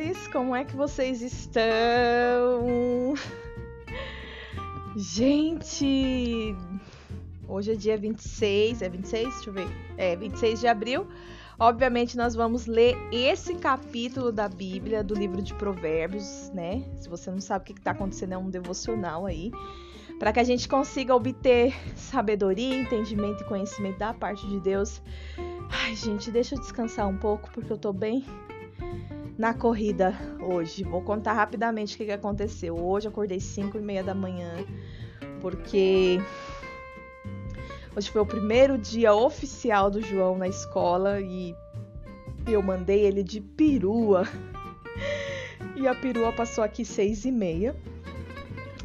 mulheres, como é que vocês estão? Gente, hoje é dia 26, é 26? Deixa eu ver. É, 26 de abril. Obviamente, nós vamos ler esse capítulo da Bíblia, do livro de Provérbios, né? Se você não sabe o que está acontecendo, é um devocional aí. Para que a gente consiga obter sabedoria, entendimento e conhecimento da parte de Deus. Ai, gente, deixa eu descansar um pouco, porque eu tô bem na corrida hoje. Vou contar rapidamente o que, que aconteceu. Hoje acordei 5 e meia da manhã, porque hoje foi o primeiro dia oficial do João na escola e eu mandei ele de perua. E a perua passou aqui seis e meia.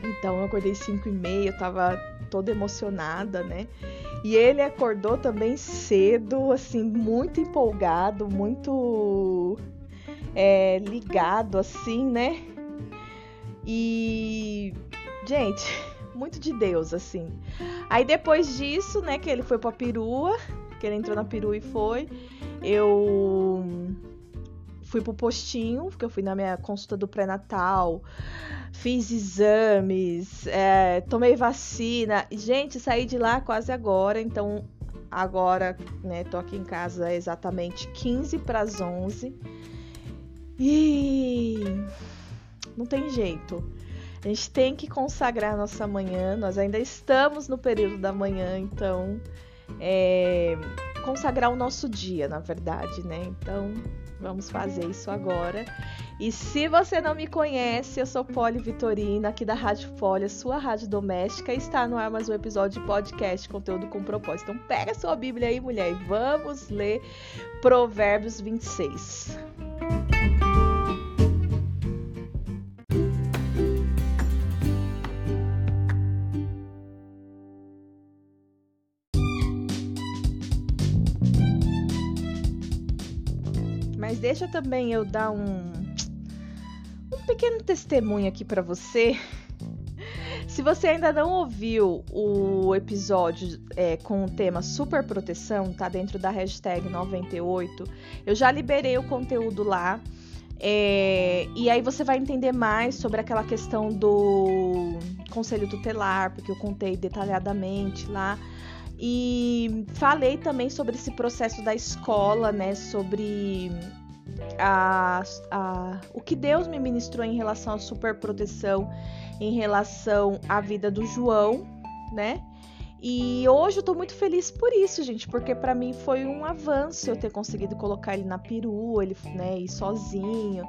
Então eu acordei 5 e meia, eu tava toda emocionada, né? E ele acordou também cedo, assim, muito empolgado, muito é, ligado, assim, né? E, gente, muito de Deus, assim. Aí depois disso, né, que ele foi pra perua, que ele entrou na perua e foi, eu fui pro postinho, porque eu fui na minha consulta do pré-natal, fiz exames, é, tomei vacina. Gente, saí de lá quase agora, então agora, né, tô aqui em casa exatamente 15 para as 11. E não tem jeito. A gente tem que consagrar nossa manhã. Nós ainda estamos no período da manhã, então é, consagrar o nosso dia, na verdade, né? Então vamos fazer isso agora. E se você não me conhece, eu sou Poli Vitorina, aqui da Rádio Folha, sua rádio doméstica, e está no ar mais um episódio de podcast, conteúdo com propósito. Então pega sua Bíblia aí, mulher, e vamos ler Provérbios 26. Mas deixa também eu dar um, um pequeno testemunho aqui para você. Se você ainda não ouviu o episódio é, com o tema super proteção, tá dentro da hashtag 98, eu já liberei o conteúdo lá. É, e aí você vai entender mais sobre aquela questão do conselho tutelar, porque eu contei detalhadamente lá. E falei também sobre esse processo da escola, né? Sobre a, a, o que Deus me ministrou em relação à superproteção, em relação à vida do João, né? E hoje eu tô muito feliz por isso, gente, porque para mim foi um avanço eu ter conseguido colocar ele na perua, ele, né, ir sozinho,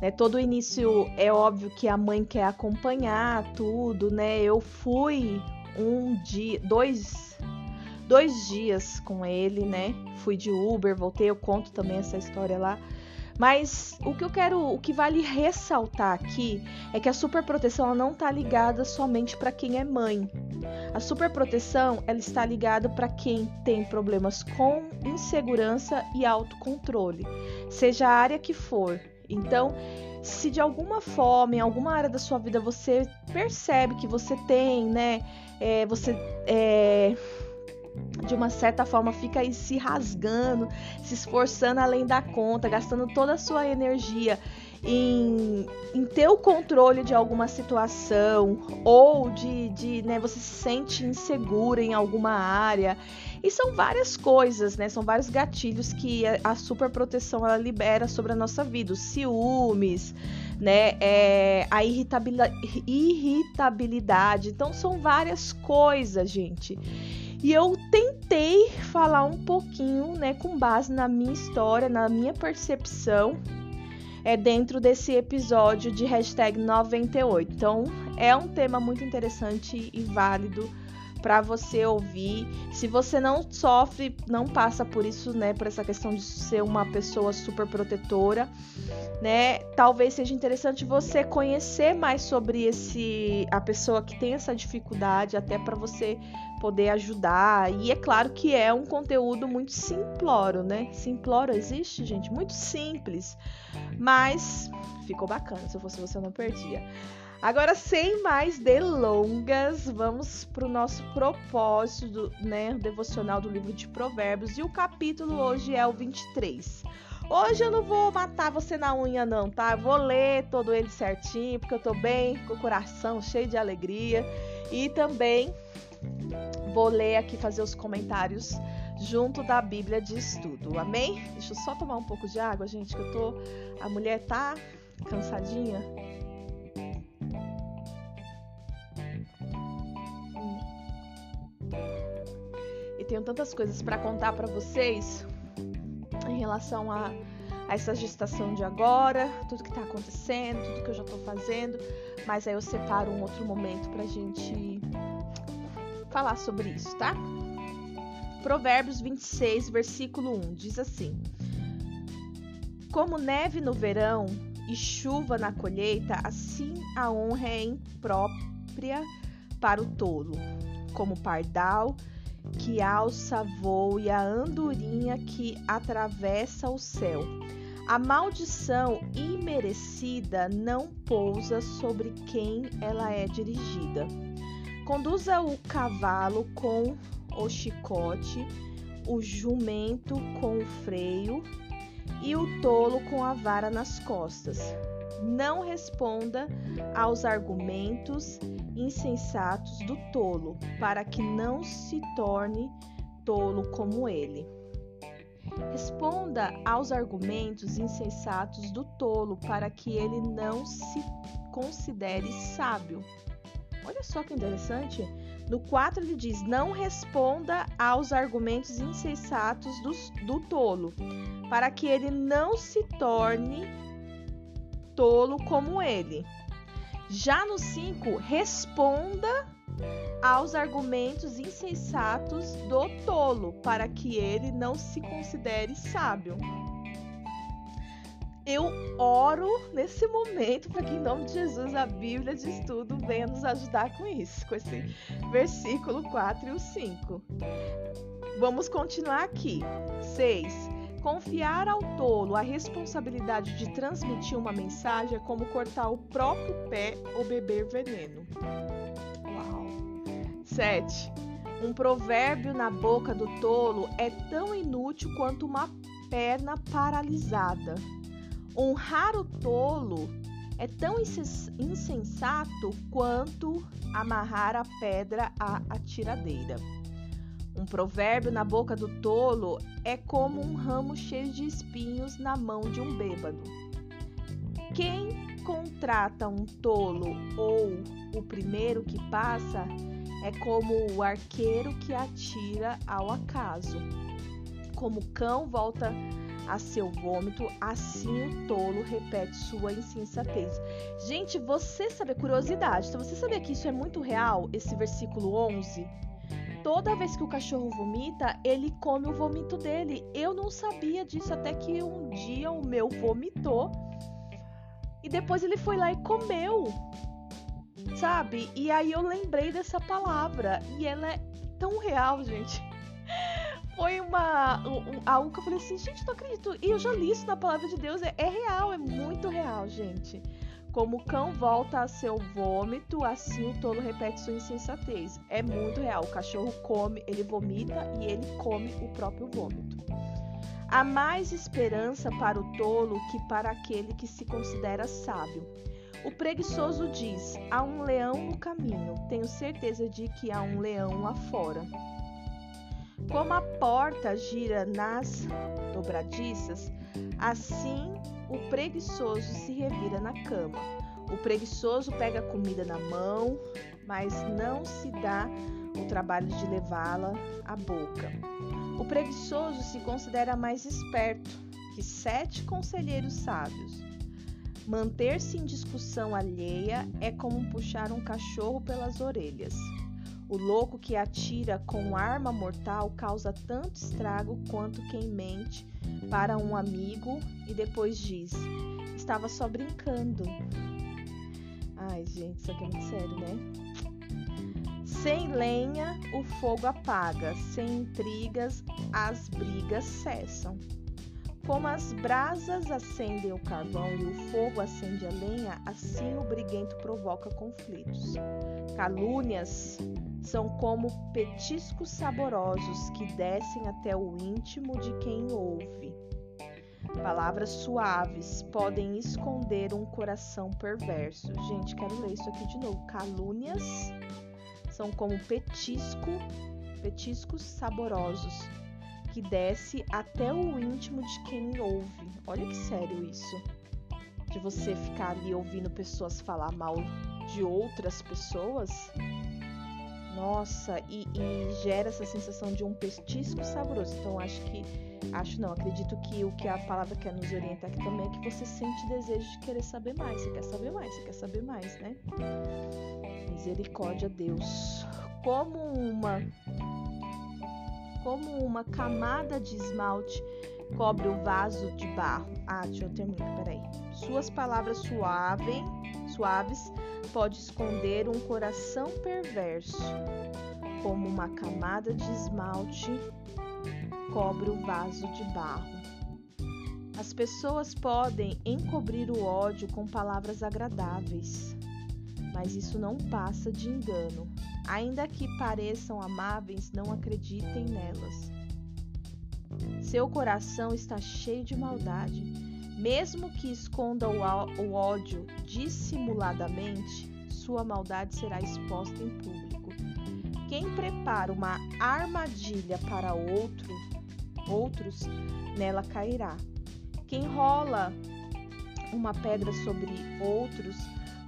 né? Todo início é óbvio que a mãe quer acompanhar tudo, né? Eu fui um dia, dois dois dias com ele, né? Fui de Uber, voltei, eu conto também essa história lá. Mas o que eu quero, o que vale ressaltar aqui é que a superproteção não está ligada somente para quem é mãe. A superproteção ela está ligada para quem tem problemas com insegurança e autocontrole, seja a área que for. Então, se de alguma forma, em alguma área da sua vida você percebe que você tem, né, é, você é, de uma certa forma fica aí se rasgando, se esforçando além da conta, gastando toda a sua energia em, em ter o controle de alguma situação ou de, de né, você se sente insegura em alguma área. E são várias coisas, né? São vários gatilhos que a, super proteção ela libera sobre a nossa vida, os ciúmes, né? É, a irritabilidade. Então são várias coisas, gente. E eu tentei falar um pouquinho, né, com base na minha história, na minha percepção, é dentro desse episódio de hashtag 98. Então, é um tema muito interessante e válido para você ouvir. Se você não sofre, não passa por isso, né, por essa questão de ser uma pessoa super protetora, né? Talvez seja interessante você conhecer mais sobre esse a pessoa que tem essa dificuldade, até para você poder ajudar. E é claro que é um conteúdo muito simplório, né? Simplório existe, gente, muito simples, mas ficou bacana. Se eu fosse você, eu não perdia. Agora, sem mais delongas, vamos para o nosso propósito, né, devocional do livro de Provérbios. E o capítulo hoje é o 23. Hoje eu não vou matar você na unha, não, tá? Eu vou ler todo ele certinho, porque eu tô bem, com o coração cheio de alegria. E também vou ler aqui, fazer os comentários junto da Bíblia de estudo. Amém? Deixa eu só tomar um pouco de água, gente, que eu tô. A mulher tá cansadinha. E tenho tantas coisas para contar para vocês em relação a, a essa gestação de agora, tudo que tá acontecendo, tudo que eu já tô fazendo, mas aí eu separo um outro momento pra gente falar sobre isso, tá? Provérbios 26, versículo 1 diz assim: Como neve no verão e chuva na colheita, assim a honra é imprópria para o tolo, como pardal que alça voo e a andorinha que atravessa o céu. A maldição imerecida não pousa sobre quem ela é dirigida. Conduza o cavalo com o chicote, o jumento com o freio e o tolo com a vara nas costas. Não responda aos argumentos insensatos do tolo, para que não se torne tolo como ele. Responda aos argumentos insensatos do tolo, para que ele não se considere sábio. Olha só que interessante. No 4 ele diz: Não responda aos argumentos insensatos do, do tolo, para que ele não se torne tolo como ele. Já no 5, responda aos argumentos insensatos do tolo, para que ele não se considere sábio. Eu oro nesse momento para que, em nome de Jesus, a Bíblia de estudo venha nos ajudar com isso, com esse versículo 4 e o 5. Vamos continuar aqui. 6. Confiar ao tolo a responsabilidade de transmitir uma mensagem é como cortar o próprio pé ou beber veneno. Uau! 7. Um provérbio na boca do tolo é tão inútil quanto uma perna paralisada. Honrar o tolo é tão insensato quanto amarrar a pedra à atiradeira. Um provérbio na boca do tolo é como um ramo cheio de espinhos na mão de um bêbado. Quem contrata um tolo ou o primeiro que passa é como o arqueiro que atira ao acaso. Como o cão volta a seu vômito, assim o tolo repete sua insensatez. Gente, você sabe, curiosidade, então você sabia que isso é muito real, esse versículo 11? toda vez que o cachorro vomita, ele come o vômito dele. Eu não sabia disso até que um dia o meu vomitou e depois ele foi lá e comeu. Sabe? E aí eu lembrei dessa palavra e ela é tão real, gente. Foi uma um, algo que eu falei assim, gente, não acredito. E eu já li isso na palavra de Deus, é, é real, é muito real, gente. Como o cão volta a seu vômito, assim o tolo repete sua insensatez. É muito real. O cachorro come, ele vomita e ele come o próprio vômito. Há mais esperança para o tolo que para aquele que se considera sábio. O preguiçoso diz: Há um leão no caminho. Tenho certeza de que há um leão lá fora. Como a porta gira nas dobradiças, assim o preguiçoso se revira na cama. O preguiçoso pega a comida na mão, mas não se dá o trabalho de levá-la à boca. O preguiçoso se considera mais esperto que sete conselheiros sábios. Manter-se em discussão alheia é como puxar um cachorro pelas orelhas. O louco que atira com arma mortal causa tanto estrago quanto quem mente para um amigo e depois diz: Estava só brincando. Ai, gente, isso aqui é muito sério, né? Sem lenha, o fogo apaga, sem intrigas, as brigas cessam. Como as brasas acendem o carvão e o fogo acende a lenha, assim o briguento provoca conflitos. Calúnias são como petiscos saborosos que descem até o íntimo de quem ouve. Palavras suaves podem esconder um coração perverso. Gente, quero ler isso aqui de novo. Calúnias são como petisco, petiscos saborosos que desce até o íntimo de quem ouve. Olha que sério isso. De você ficar ali ouvindo pessoas falar mal de outras pessoas. Nossa, e, e gera essa sensação de um petisco saboroso. Então acho que acho não, acredito que o que a palavra quer nos orientar aqui também é que você sente desejo de querer saber mais, você quer saber mais, você quer saber mais, né? Misericórdia, Deus. Como uma como uma camada de esmalte cobre o vaso de barro. Ah, deixa eu terminar, peraí. Suas palavras suavem, suaves pode esconder um coração perverso, como uma camada de esmalte cobre o vaso de barro. As pessoas podem encobrir o ódio com palavras agradáveis, mas isso não passa de engano. Ainda que pareçam amáveis, não acreditem nelas. Seu coração está cheio de maldade. Mesmo que esconda o ódio dissimuladamente, sua maldade será exposta em público. Quem prepara uma armadilha para outro outros, nela cairá. Quem rola uma pedra sobre outros,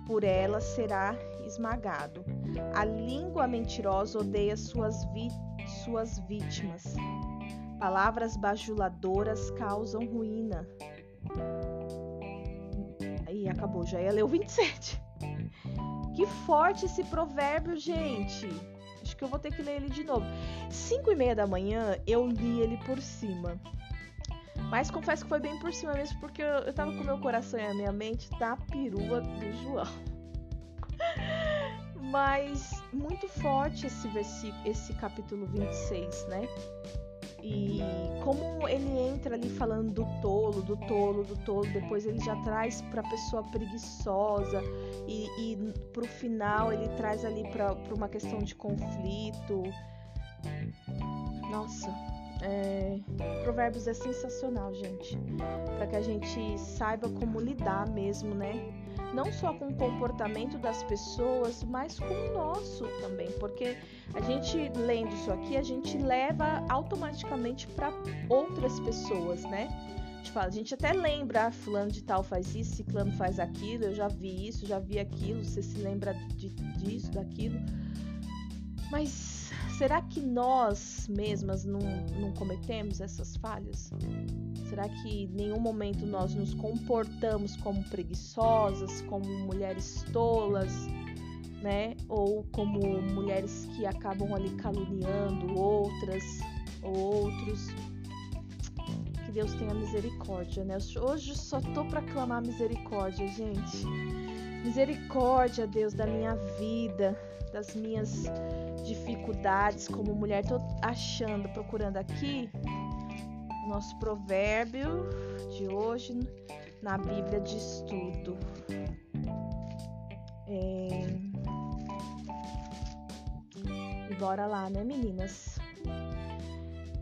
por ela será esmagado. A língua mentirosa odeia suas, vi suas vítimas. Palavras bajuladoras causam ruína. Aí acabou, já ia ler o 27. Que forte esse provérbio, gente! Acho que eu vou ter que ler ele de novo. 5 e meia da manhã eu li ele por cima. Mas confesso que foi bem por cima mesmo, porque eu, eu tava com meu coração e a minha mente da perua do João. Mas muito forte esse esse capítulo 26, né? E como ele entra ali falando do tolo, do tolo, do tolo, depois ele já traz para a pessoa preguiçosa e, e para o final ele traz ali para uma questão de conflito. Nossa, é, Provérbios é sensacional, gente, para que a gente saiba como lidar mesmo, né? Não só com o comportamento das pessoas, mas com o nosso também, porque a gente lendo isso aqui, a gente leva automaticamente para outras pessoas, né? A gente, até lembra, ah, fulano de tal faz isso, ciclano faz aquilo, eu já vi isso, já vi aquilo, você se lembra de, disso, daquilo. Mas será que nós mesmas não, não cometemos essas falhas? Será que em nenhum momento nós nos comportamos como preguiçosas, como mulheres tolas, né? Ou como mulheres que acabam ali caluniando outras ou outros? Que Deus tenha misericórdia, né? Hoje só tô para clamar misericórdia, gente. Misericórdia, Deus, da minha vida, das minhas dificuldades como mulher. Tô achando, procurando aqui nosso provérbio de hoje na Bíblia de Estudo. É... E bora lá, né, meninas?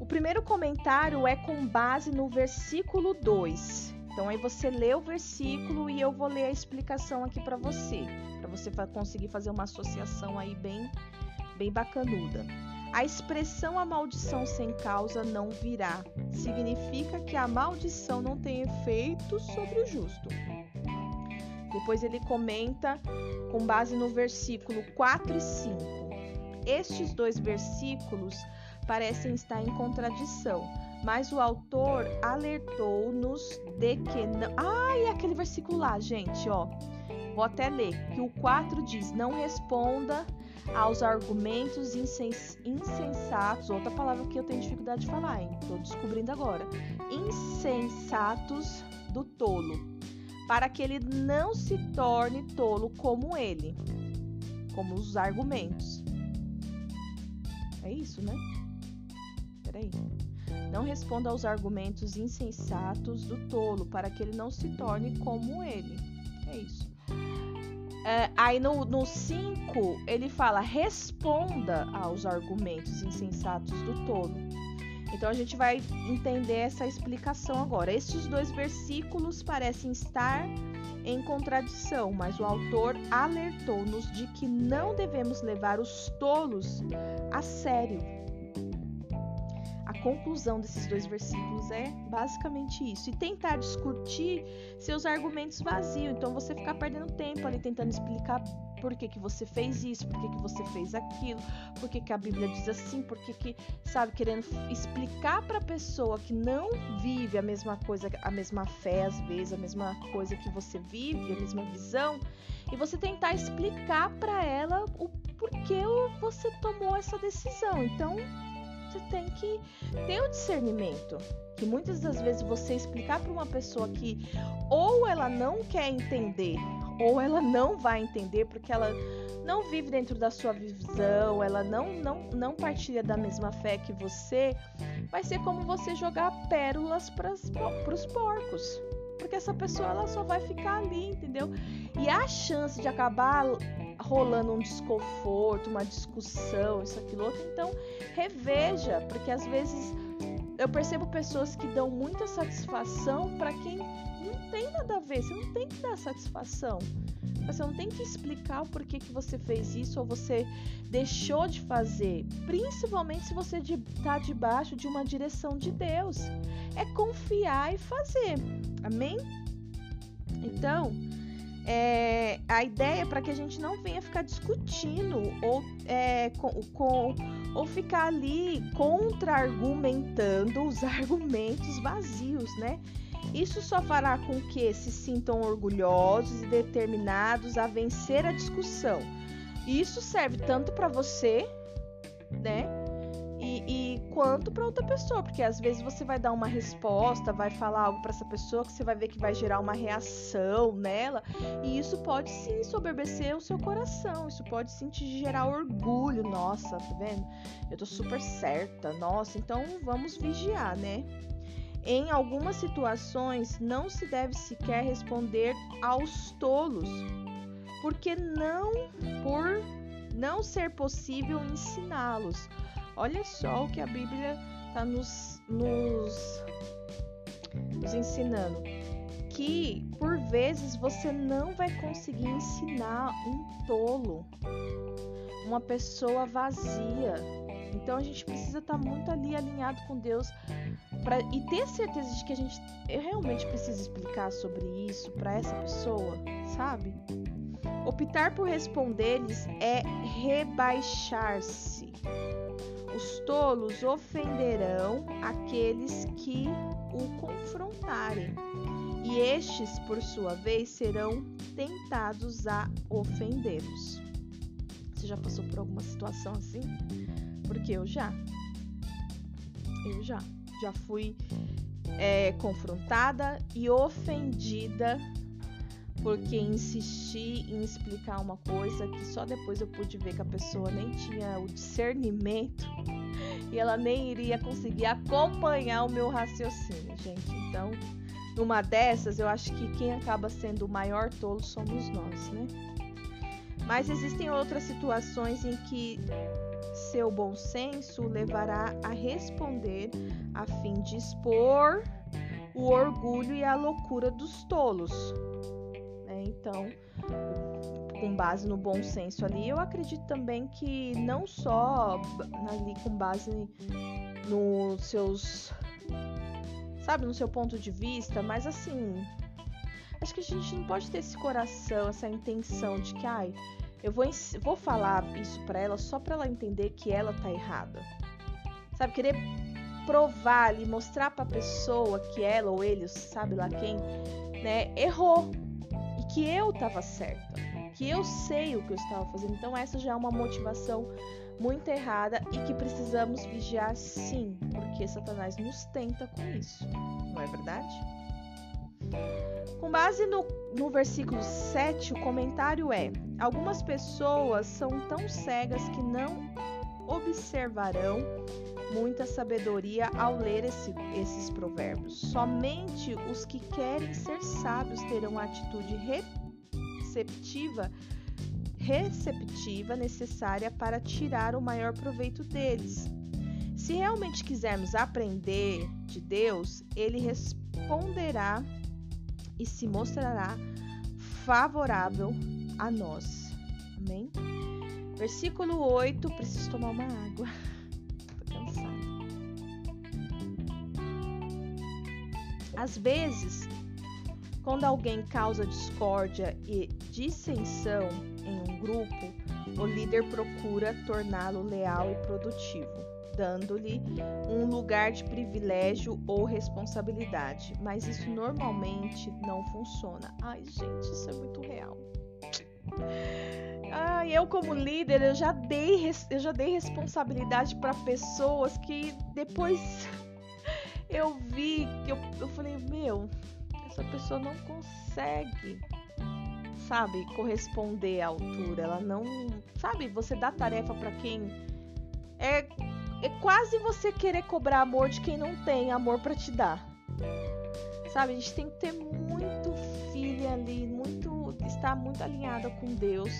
O primeiro comentário é com base no versículo 2. Então aí você lê o versículo e eu vou ler a explicação aqui para você, para você conseguir fazer uma associação aí bem bem bacanuda. A expressão a maldição sem causa não virá significa que a maldição não tem efeito sobre o justo. Depois ele comenta com base no versículo 4 e 5. Estes dois versículos parecem estar em contradição, mas o autor alertou-nos de que não. Ah, e aquele versículo lá, gente, ó. Vou até ler, que o 4 diz: Não responda aos argumentos insens insensatos, outra palavra que eu tenho dificuldade de falar, hein? Tô descobrindo agora. Insensatos do tolo, para que ele não se torne tolo como ele, como os argumentos. É isso, né? Peraí. Não responda aos argumentos insensatos do tolo, para que ele não se torne como ele. É isso. É, aí no 5 ele fala: responda aos argumentos insensatos do tolo. Então a gente vai entender essa explicação agora. Estes dois versículos parecem estar em contradição, mas o autor alertou-nos de que não devemos levar os tolos a sério. Conclusão desses dois versículos é basicamente isso. E tentar discutir seus argumentos vazios. Então você ficar perdendo tempo ali tentando explicar por que, que você fez isso, por que, que você fez aquilo, por que, que a Bíblia diz assim, por que, que sabe, querendo explicar para a pessoa que não vive a mesma coisa, a mesma fé, às vezes, a mesma coisa que você vive, a mesma visão, e você tentar explicar para ela o porquê você tomou essa decisão. Então, você tem que ter o discernimento. Que muitas das vezes você explicar para uma pessoa que ou ela não quer entender, ou ela não vai entender porque ela não vive dentro da sua visão, ela não, não, não partilha da mesma fé que você, vai ser como você jogar pérolas para os porcos. Porque essa pessoa ela só vai ficar ali, entendeu? E a chance de acabar rolando um desconforto, uma discussão, isso, aquilo, outro, então reveja, porque às vezes eu percebo pessoas que dão muita satisfação para quem não tem nada a ver, você não tem que dar satisfação. Você não tem que explicar o porquê que você fez isso ou você deixou de fazer, principalmente se você está debaixo de uma direção de Deus. É confiar e fazer. Amém? Então, é, a ideia é para que a gente não venha ficar discutindo ou, é, com, com, ou ficar ali contra-argumentando os argumentos vazios, né? Isso só fará com que se sintam orgulhosos e determinados a vencer a discussão. Isso serve tanto para você, né? E, e quanto para outra pessoa, porque às vezes você vai dar uma resposta, vai falar algo para essa pessoa que você vai ver que vai gerar uma reação nela, e isso pode sim soberbecer o seu coração, isso pode sim te gerar orgulho. Nossa, tá vendo? Eu tô super certa, nossa, então vamos vigiar, né? Em algumas situações, não se deve sequer responder aos tolos, porque não por não ser possível ensiná-los. Olha só o que a Bíblia está nos, nos, nos ensinando. Que por vezes você não vai conseguir ensinar um tolo, uma pessoa vazia. Então a gente precisa estar tá muito ali alinhado com Deus pra, e ter certeza de que a gente realmente preciso explicar sobre isso para essa pessoa, sabe? Optar por responder-lhes é rebaixar-se. Os tolos ofenderão aqueles que o confrontarem, e estes, por sua vez, serão tentados a ofendê-los. Você já passou por alguma situação assim? Porque eu já. Eu já já fui é, confrontada e ofendida porque insisti em explicar uma coisa que só depois eu pude ver que a pessoa nem tinha o discernimento e ela nem iria conseguir acompanhar o meu raciocínio, gente. Então, numa dessas, eu acho que quem acaba sendo o maior tolo somos nós, né? Mas existem outras situações em que seu bom senso levará a responder a fim de expor o orgulho e a loucura dos tolos. Então, com base no bom senso ali, eu acredito também que não só ali com base nos seus, sabe, no seu ponto de vista, mas assim, acho que a gente não pode ter esse coração, essa intenção de que, ai, eu vou, vou falar isso para ela só para ela entender que ela tá errada. Sabe, querer provar ali, mostrar para a pessoa que ela ou ele, sabe lá quem, né, errou e que eu tava certa, que eu sei o que eu estava fazendo. Então essa já é uma motivação muito errada e que precisamos vigiar sim, porque Satanás nos tenta com isso. Não é verdade? Com base no, no versículo 7, o comentário é: Algumas pessoas são tão cegas que não observarão muita sabedoria ao ler esse, esses provérbios. Somente os que querem ser sábios terão a atitude receptiva, receptiva necessária para tirar o maior proveito deles. Se realmente quisermos aprender de Deus, ele responderá e se mostrará favorável a nós. Amém? Versículo 8, preciso tomar uma água. Tô cansada. Às vezes, quando alguém causa discórdia e dissensão em um grupo, o líder procura torná-lo leal e produtivo, dando-lhe um lugar de privilégio ou responsabilidade. Mas isso normalmente não funciona. Ai, gente, isso é muito real. Ah, eu como líder, eu já dei, eu já dei responsabilidade para pessoas que depois eu vi eu, eu falei, meu, essa pessoa não consegue, sabe, corresponder à altura. Ela não, sabe, você dá tarefa para quem é é quase você querer cobrar amor de quem não tem amor para te dar. Sabe, a gente tem que ter muito filho ali, muito estar muito alinhada com Deus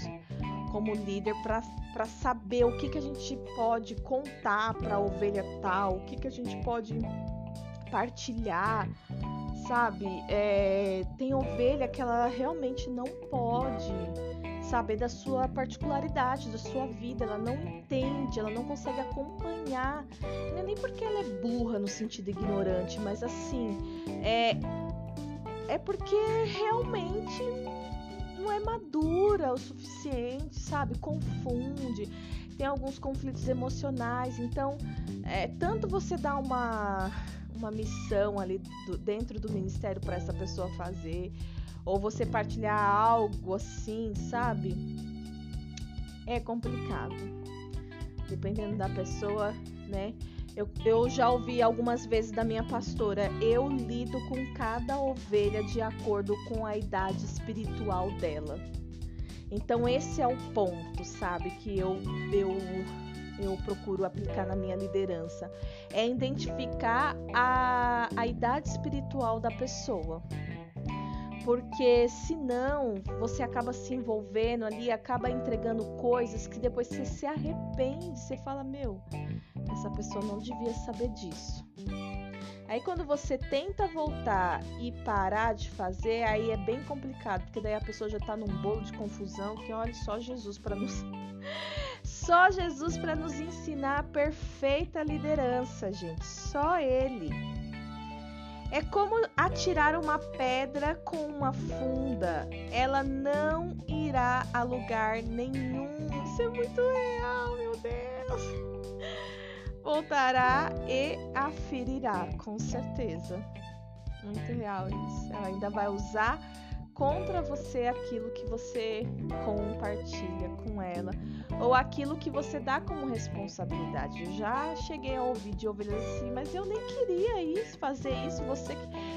como líder para saber o que, que a gente pode contar para a ovelha tal, o que, que a gente pode partilhar, sabe? É, tem ovelha que ela realmente não pode saber da sua particularidade, da sua vida, ela não entende, ela não consegue acompanhar. Não é nem porque ela é burra no sentido ignorante, mas assim, é, é porque realmente não é madura o suficiente, sabe? Confunde, tem alguns conflitos emocionais. Então, é, tanto você dá uma, uma missão ali do, dentro do ministério para essa pessoa fazer, ou você partilhar algo assim, sabe? É complicado. Dependendo da pessoa, né? Eu, eu já ouvi algumas vezes da minha pastora, eu lido com cada ovelha de acordo com a idade espiritual dela. Então esse é o ponto, sabe, que eu, eu, eu procuro aplicar na minha liderança. É identificar a, a idade espiritual da pessoa porque senão você acaba se envolvendo ali, acaba entregando coisas que depois você se arrepende, você fala, meu, essa pessoa não devia saber disso. Aí quando você tenta voltar e parar de fazer, aí é bem complicado, porque daí a pessoa já tá num bolo de confusão, que olha só Jesus para nos só Jesus para nos ensinar a perfeita liderança, gente, só ele. É como atirar uma pedra com uma funda. Ela não irá a lugar nenhum. Isso é muito real, meu Deus. Voltará e aferirá, com certeza. Muito real isso. Ela ainda vai usar contra você aquilo que você compartilha com ela ou aquilo que você dá como responsabilidade. Eu já cheguei a ouvir de ovelhas assim, mas eu nem queria isso, fazer isso. Você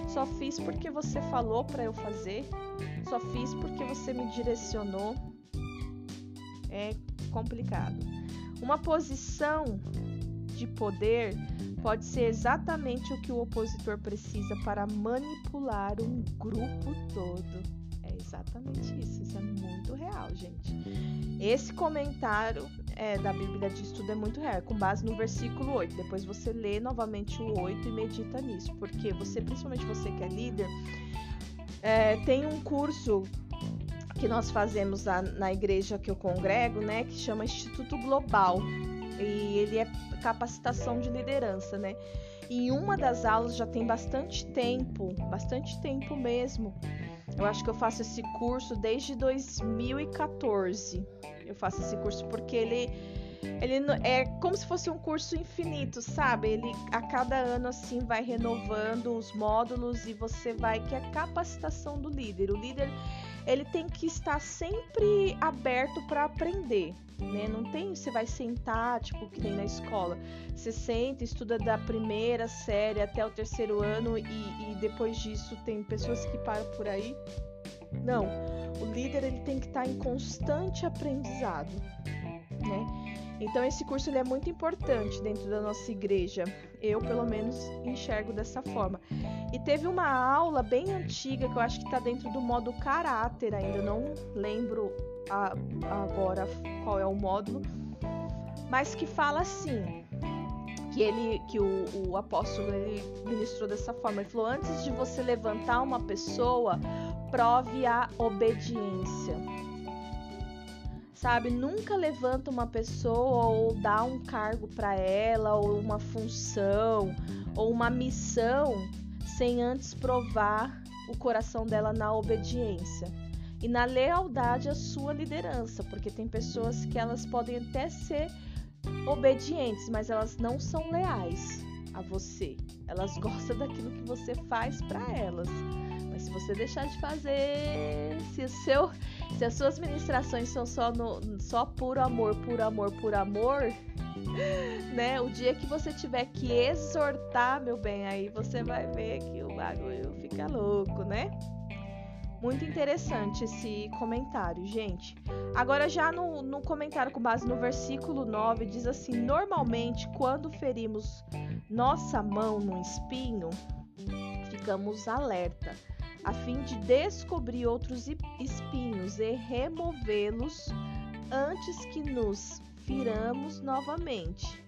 só fiz porque você falou para eu fazer, só fiz porque você me direcionou. É complicado. Uma posição de poder pode ser exatamente o que o opositor precisa para manipular um grupo todo. É exatamente isso, isso é muito real, gente. Esse comentário é, da Bíblia de Estudo é muito real, com base no versículo 8. Depois você lê novamente o 8 e medita nisso, porque você, principalmente você que é líder, é, tem um curso que nós fazemos na, na igreja que eu congrego, né, que chama Instituto Global e ele é capacitação de liderança, né? E uma das aulas já tem bastante tempo, bastante tempo mesmo. Eu acho que eu faço esse curso desde 2014. Eu faço esse curso porque ele ele é como se fosse um curso infinito, sabe? Ele a cada ano assim vai renovando os módulos e você vai que é capacitação do líder. O líder ele tem que estar sempre aberto para aprender, né? Não tem, você vai sentar, tipo, que nem na escola. Você senta, estuda da primeira série até o terceiro ano e, e depois disso tem pessoas que param por aí. Não, o líder ele tem que estar em constante aprendizado, né? Então esse curso ele é muito importante dentro da nossa igreja. Eu, pelo menos, enxergo dessa forma. E teve uma aula bem antiga que eu acho que está dentro do modo caráter ainda, não lembro a, agora qual é o módulo, mas que fala assim: que ele que o, o apóstolo ele ministrou dessa forma. Ele falou: antes de você levantar uma pessoa, prove a obediência. Sabe, nunca levanta uma pessoa ou dá um cargo para ela ou uma função ou uma missão sem antes provar o coração dela na obediência e na lealdade à sua liderança, porque tem pessoas que elas podem até ser obedientes, mas elas não são leais a você. Elas gostam daquilo que você faz para elas. Mas se você deixar de fazer, se o seu, se as suas ministrações são só no, só por amor, por amor, por amor, né? O dia que você tiver que exortar, meu bem, aí você vai ver que o bagulho fica louco, né? Muito interessante esse comentário, gente. Agora, já no, no, comentário com base no versículo 9, diz assim: Normalmente, quando ferimos nossa mão no espinho, ficamos alerta, a fim de descobrir outros espinhos e removê-los antes que nos firamos novamente.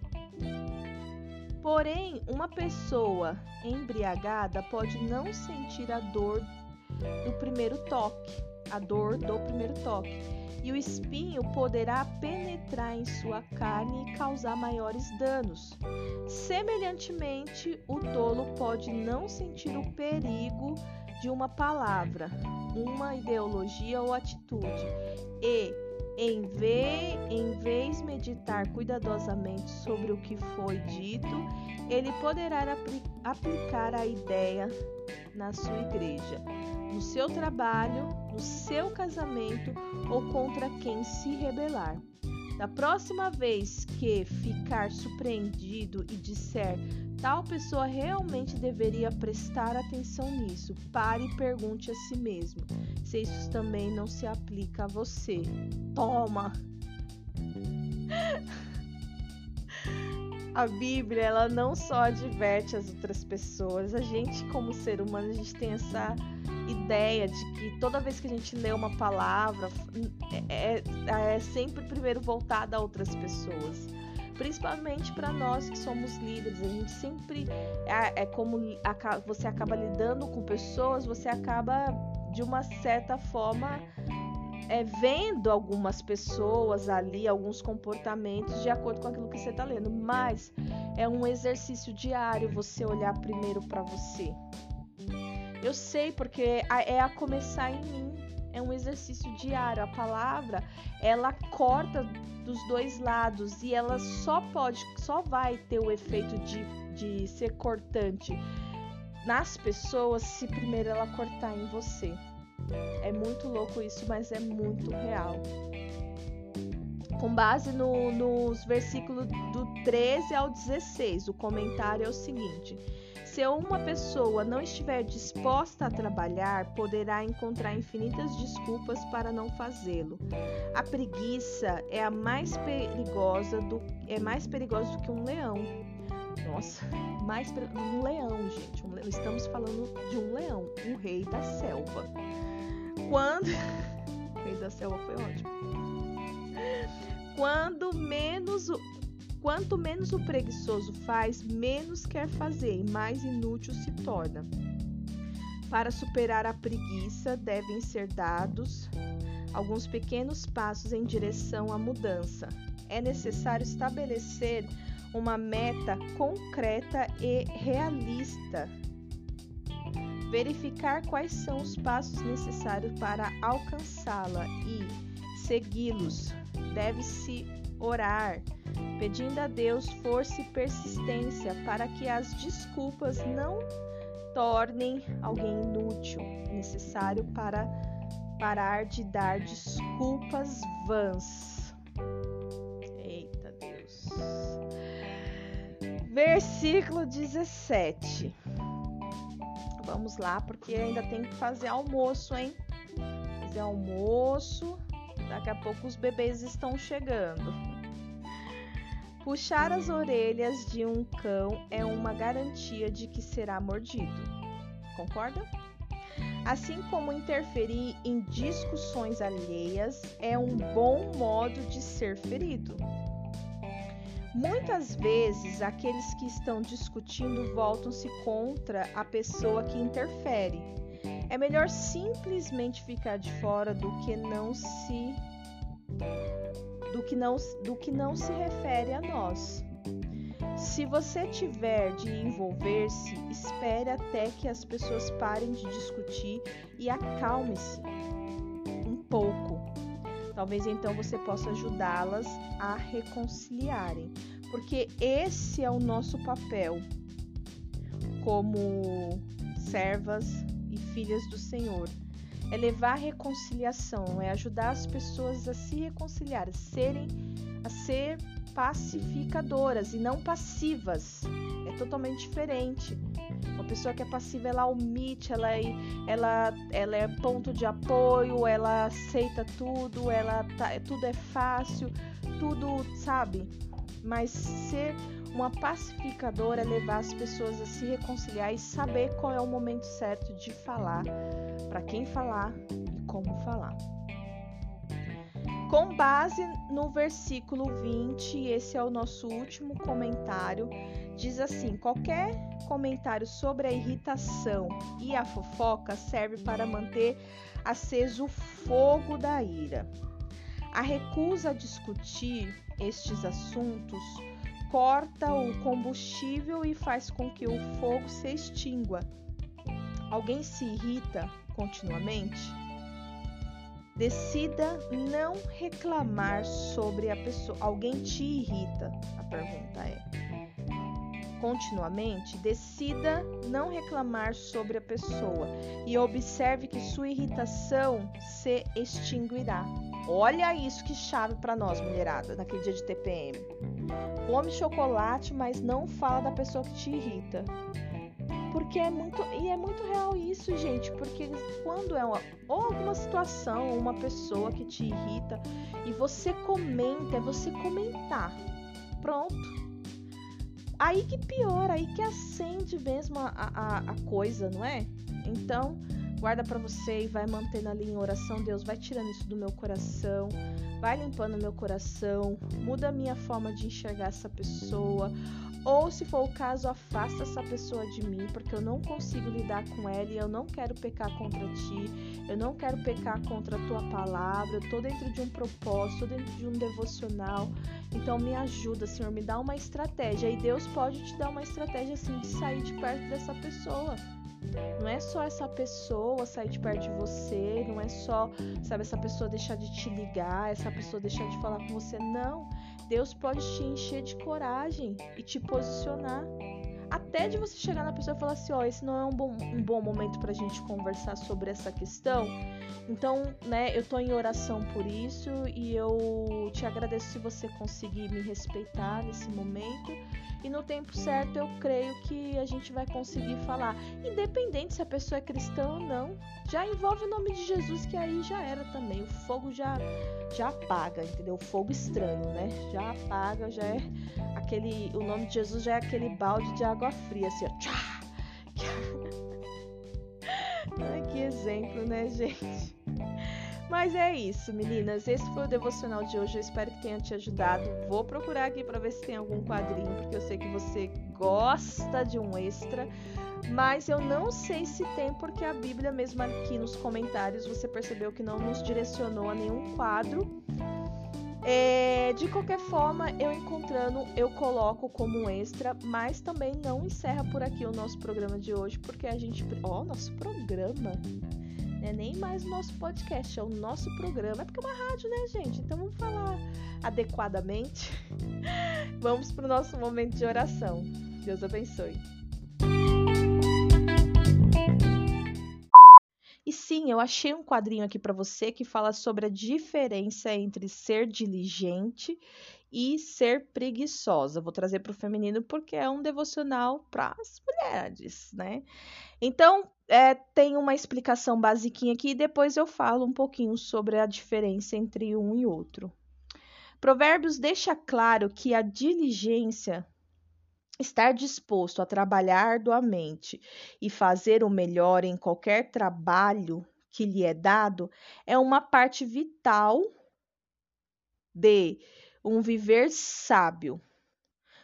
Porém, uma pessoa embriagada pode não sentir a dor do primeiro toque, a dor do primeiro toque, e o espinho poderá penetrar em sua carne e causar maiores danos. Semelhantemente, o tolo pode não sentir o perigo de uma palavra, uma ideologia ou atitude e, em vez, em vez meditar cuidadosamente sobre o que foi dito, ele poderá aplicar a ideia na sua igreja no seu trabalho, no seu casamento ou contra quem se rebelar. Da próxima vez que ficar surpreendido e disser tal pessoa realmente deveria prestar atenção nisso, pare e pergunte a si mesmo se isso também não se aplica a você. Toma! a Bíblia ela não só adverte as outras pessoas, a gente como ser humano a gente tem essa ideia de que toda vez que a gente lê uma palavra é, é, é sempre primeiro voltada a outras pessoas. Principalmente para nós que somos líderes, a gente sempre é, é como você acaba lidando com pessoas, você acaba de uma certa forma é, vendo algumas pessoas ali, alguns comportamentos de acordo com aquilo que você está lendo, mas é um exercício diário você olhar primeiro para você. Eu sei porque é a começar em mim. É um exercício diário. A palavra, ela corta dos dois lados e ela só pode, só vai ter o efeito de, de ser cortante nas pessoas se primeiro ela cortar em você. É muito louco isso, mas é muito real. Com base no, nos versículos do 13 ao 16, o comentário é o seguinte: se uma pessoa não estiver disposta a trabalhar, poderá encontrar infinitas desculpas para não fazê-lo. A preguiça é a mais perigosa do é mais perigosa do que um leão. Nossa, mais um leão, gente. Um leão. Estamos falando de um leão, o rei da selva. Quando o rei da selva foi ótimo. Quando menos Quanto menos o preguiçoso faz, menos quer fazer e mais inútil se torna. Para superar a preguiça, devem ser dados alguns pequenos passos em direção à mudança. É necessário estabelecer uma meta concreta e realista. Verificar quais são os passos necessários para alcançá-la e segui-los. Deve-se orar pedindo a Deus força e persistência para que as desculpas não tornem alguém inútil, necessário para parar de dar desculpas vãs. Eita Deus. Versículo 17. Vamos lá, porque ainda tem que fazer almoço, hein? Fazer almoço. Daqui a pouco os bebês estão chegando. Puxar as orelhas de um cão é uma garantia de que será mordido. Concorda? Assim como interferir em discussões alheias é um bom modo de ser ferido. Muitas vezes, aqueles que estão discutindo voltam-se contra a pessoa que interfere. É melhor simplesmente ficar de fora do que não se do que não, do que não se refere a nós. Se você tiver de envolver-se, espere até que as pessoas parem de discutir e acalme-se um pouco. Talvez então você possa ajudá-las a reconciliarem, porque esse é o nosso papel como servas e filhas do Senhor. É levar a reconciliação, é ajudar as pessoas a se reconciliar, a serem a ser pacificadoras e não passivas. É totalmente diferente. Uma pessoa que é passiva, ela omite, ela é, ela, ela é ponto de apoio, ela aceita tudo, ela tá, tudo é fácil, tudo, sabe? Mas ser uma pacificadora é levar as pessoas a se reconciliar e saber qual é o momento certo de falar, para quem falar e como falar. Com base no versículo 20, esse é o nosso último comentário. Diz assim: qualquer comentário sobre a irritação e a fofoca serve para manter aceso o fogo da ira. A recusa a discutir estes assuntos corta o combustível e faz com que o fogo se extingua. Alguém se irrita continuamente? Decida não reclamar sobre a pessoa. Alguém te irrita? A pergunta é. Continuamente, decida não reclamar sobre a pessoa e observe que sua irritação se extinguirá. Olha isso que chave para nós, mulherada, naquele dia de TPM. Come chocolate, mas não fala da pessoa que te irrita. Porque é muito. E é muito real isso, gente. Porque quando é uma, ou alguma situação, uma pessoa que te irrita e você comenta, é você comentar. Pronto. Aí que piora, aí que acende mesmo a, a, a coisa, não é? Então, guarda para você e vai mantendo ali em oração. Deus vai tirando isso do meu coração, vai limpando meu coração, muda a minha forma de enxergar essa pessoa. Ou, se for o caso, afasta essa pessoa de mim, porque eu não consigo lidar com ela e eu não quero pecar contra ti, eu não quero pecar contra a tua palavra. Eu tô dentro de um propósito, dentro de um devocional. Então, me ajuda, Senhor, me dá uma estratégia. E Deus pode te dar uma estratégia assim de sair de perto dessa pessoa. Não é só essa pessoa sair de perto de você, não é só, sabe, essa pessoa deixar de te ligar, essa pessoa deixar de falar com você. Não. Deus pode te encher de coragem e te posicionar. Até de você chegar na pessoa e falar assim: ó, oh, esse não é um bom, um bom momento pra gente conversar sobre essa questão. Então, né, eu tô em oração por isso e eu te agradeço se você conseguir me respeitar nesse momento e no tempo certo eu creio que a gente vai conseguir falar, independente se a pessoa é cristã ou não. Já envolve o nome de Jesus que aí já era também. O fogo já já apaga, entendeu? O fogo estranho, né? Já apaga, já é aquele, o nome de Jesus já é aquele balde de água fria assim, ó. Tchá! Que exemplo, né, gente? Mas é isso, meninas. Esse foi o devocional de hoje. Eu espero que tenha te ajudado. Vou procurar aqui para ver se tem algum quadrinho, porque eu sei que você gosta de um extra. Mas eu não sei se tem, porque a Bíblia, mesmo aqui nos comentários, você percebeu que não nos direcionou a nenhum quadro. É, de qualquer forma, eu encontrando, eu coloco como um extra, mas também não encerra por aqui o nosso programa de hoje, porque a gente. Ó, oh, nosso programa! Não é nem mais o nosso podcast, é o nosso programa. É porque é uma rádio, né, gente? Então vamos falar adequadamente. vamos para o nosso momento de oração. Deus abençoe. E sim, eu achei um quadrinho aqui para você que fala sobre a diferença entre ser diligente e ser preguiçosa. Vou trazer para o feminino porque é um devocional para as mulheres, né? Então, é, tem uma explicação basiquinha aqui e depois eu falo um pouquinho sobre a diferença entre um e outro. Provérbios deixa claro que a diligência, estar disposto a trabalhar arduamente e fazer o melhor em qualquer trabalho que lhe é dado, é uma parte vital de um viver sábio.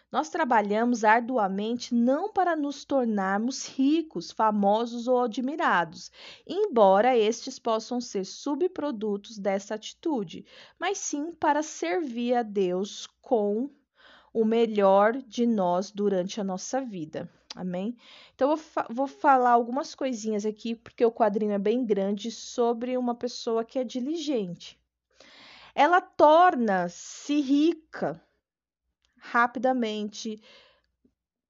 Nós trabalhamos arduamente não para nos tornarmos ricos, famosos ou admirados, embora estes possam ser subprodutos dessa atitude, mas sim para servir a Deus com o melhor de nós durante a nossa vida. Amém? Então, eu vou, fa vou falar algumas coisinhas aqui, porque o quadrinho é bem grande, sobre uma pessoa que é diligente. Ela torna-se rica rapidamente.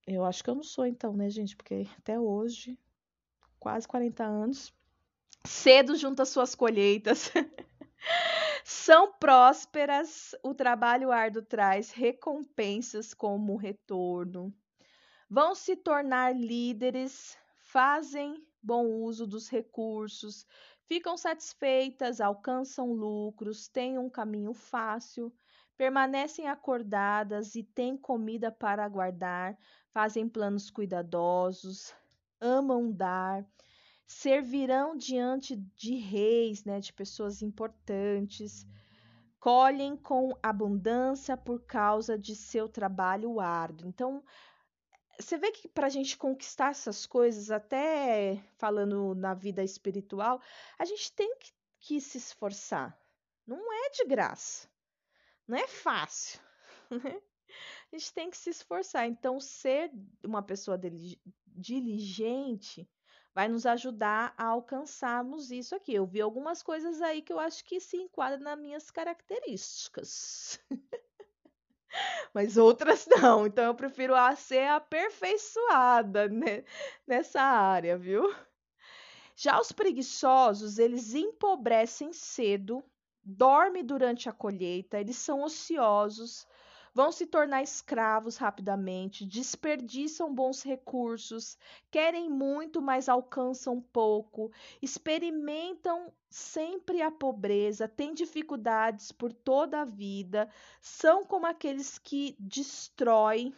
Eu acho que eu não sou então, né, gente? Porque até hoje, quase 40 anos, cedo junto às suas colheitas. São prósperas, o trabalho árduo traz recompensas como retorno. Vão se tornar líderes, fazem bom uso dos recursos, ficam satisfeitas, alcançam lucros, têm um caminho fácil, permanecem acordadas e têm comida para aguardar, fazem planos cuidadosos, amam dar, servirão diante de reis, né, de pessoas importantes, colhem com abundância por causa de seu trabalho árduo. Então, você vê que para a gente conquistar essas coisas, até falando na vida espiritual, a gente tem que, que se esforçar. Não é de graça. Não é fácil. Né? A gente tem que se esforçar. Então, ser uma pessoa diligente vai nos ajudar a alcançarmos isso aqui. Eu vi algumas coisas aí que eu acho que se enquadram nas minhas características. Mas outras não. Então eu prefiro ser aperfeiçoada né? nessa área, viu? Já os preguiçosos, eles empobrecem cedo dorme durante a colheita, eles são ociosos, vão se tornar escravos rapidamente, desperdiçam bons recursos, querem muito, mas alcançam pouco, experimentam sempre a pobreza, têm dificuldades por toda a vida, são como aqueles que destroem,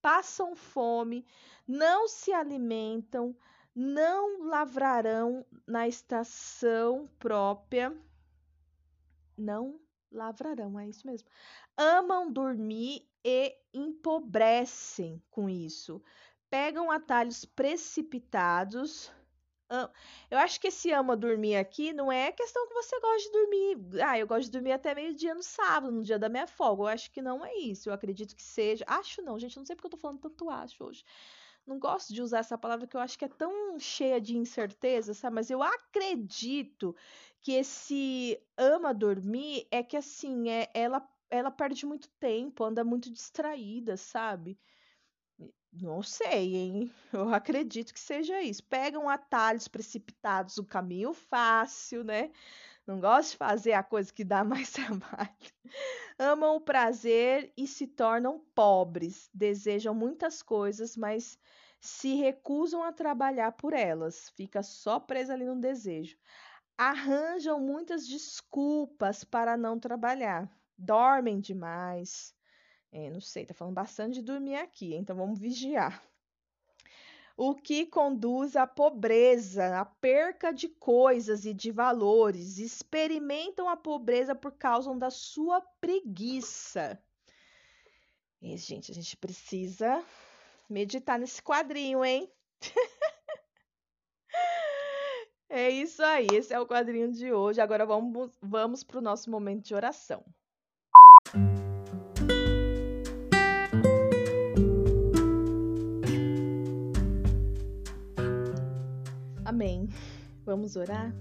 passam fome, não se alimentam, não lavrarão na estação própria não lavrarão, é isso mesmo. Amam dormir e empobrecem com isso. Pegam atalhos precipitados. Eu acho que esse ama dormir aqui não é questão que você gosta de dormir. Ah, eu gosto de dormir até meio-dia no sábado, no dia da minha folga. Eu acho que não é isso. Eu acredito que seja. Acho não, gente. Não sei porque eu tô falando tanto acho hoje não gosto de usar essa palavra que eu acho que é tão cheia de incerteza, sabe? Mas eu acredito que esse ama dormir é que assim, é, ela ela perde muito tempo, anda muito distraída, sabe? Não sei, hein? Eu acredito que seja isso. Pegam atalhos precipitados, o caminho fácil, né? Não gosta de fazer a coisa que dá mais trabalho. Amam o prazer e se tornam pobres. Desejam muitas coisas, mas se recusam a trabalhar por elas. Fica só presa ali no desejo. Arranjam muitas desculpas para não trabalhar. Dormem demais. É, não sei, tá falando bastante de dormir aqui, então vamos vigiar o que conduz à pobreza, à perca de coisas e de valores, experimentam a pobreza por causa da sua preguiça. E, gente, a gente precisa meditar nesse quadrinho, hein? é isso aí, esse é o quadrinho de hoje. Agora vamos, vamos para o nosso momento de oração. Vamos orar?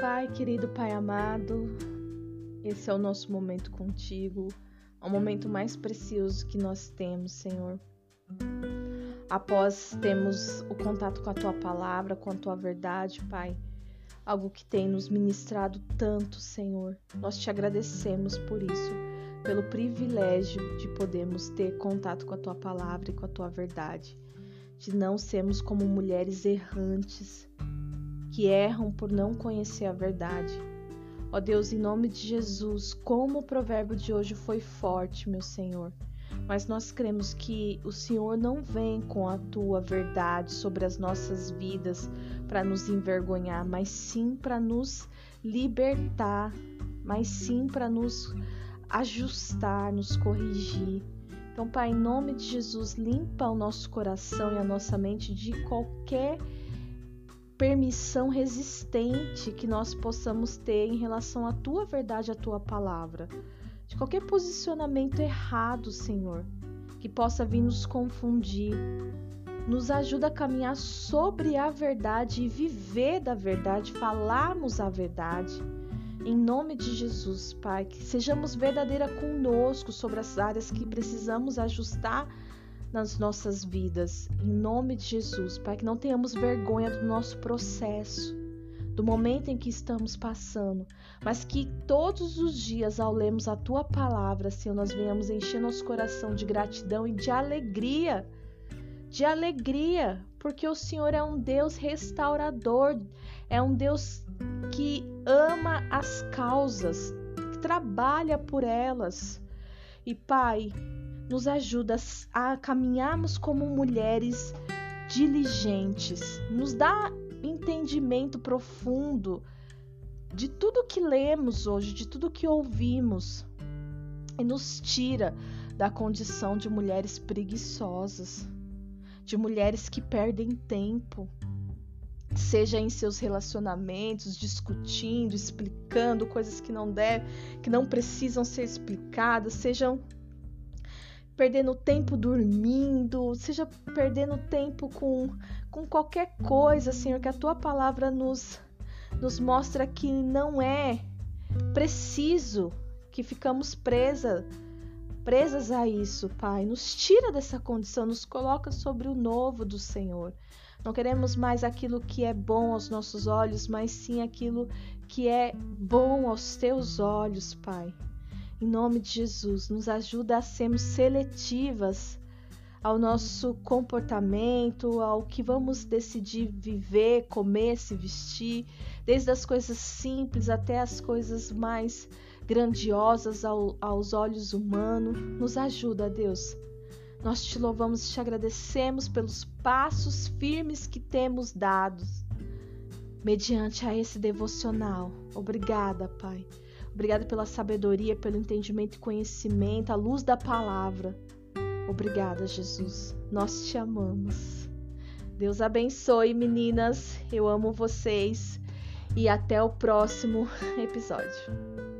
Pai querido, Pai amado, esse é o nosso momento contigo, é o momento mais precioso que nós temos, Senhor. Após termos o contato com a tua palavra, com a tua verdade, Pai, algo que tem nos ministrado tanto, Senhor. Nós te agradecemos por isso, pelo privilégio de podermos ter contato com a tua palavra e com a tua verdade de não sermos como mulheres errantes que erram por não conhecer a verdade. Ó Deus, em nome de Jesus, como o provérbio de hoje foi forte, meu Senhor. Mas nós cremos que o Senhor não vem com a tua verdade sobre as nossas vidas para nos envergonhar, mas sim para nos libertar, mas sim para nos ajustar, nos corrigir Então, Pai, em nome de Jesus, limpa o nosso coração e a nossa mente de qualquer permissão resistente que nós possamos ter em relação à tua verdade, à tua palavra. De qualquer posicionamento errado, Senhor, que possa vir nos confundir. Nos ajuda a caminhar sobre a verdade e viver da verdade, falarmos a verdade. Em nome de Jesus, Pai, que sejamos verdadeira conosco sobre as áreas que precisamos ajustar nas nossas vidas. Em nome de Jesus, Pai, que não tenhamos vergonha do nosso processo, do momento em que estamos passando, mas que todos os dias, ao lermos a Tua palavra, Senhor, nós venhamos encher nosso coração de gratidão e de alegria. De alegria, porque o Senhor é um Deus restaurador, é um Deus que ama as causas, que trabalha por elas. E Pai, nos ajuda a caminharmos como mulheres diligentes, nos dá entendimento profundo de tudo que lemos hoje, de tudo que ouvimos, e nos tira da condição de mulheres preguiçosas, de mulheres que perdem tempo, seja em seus relacionamentos, discutindo, explicando coisas que não devem, que não precisam ser explicadas, sejam perdendo tempo dormindo, seja perdendo tempo com, com qualquer coisa, Senhor, que a tua palavra nos nos mostra que não é preciso que ficamos presa, presas a isso, Pai. Nos tira dessa condição, nos coloca sobre o novo do Senhor. Não queremos mais aquilo que é bom aos nossos olhos, mas sim aquilo que é bom aos teus olhos, Pai. Em nome de Jesus, nos ajuda a sermos seletivas ao nosso comportamento, ao que vamos decidir viver, comer, se vestir, desde as coisas simples até as coisas mais grandiosas ao, aos olhos humanos. Nos ajuda, Deus nós te louvamos e te agradecemos pelos passos firmes que temos dados mediante a esse devocional. Obrigada, Pai. Obrigada pela sabedoria, pelo entendimento e conhecimento, a luz da palavra. Obrigada, Jesus. Nós te amamos. Deus abençoe, meninas. Eu amo vocês. E até o próximo episódio.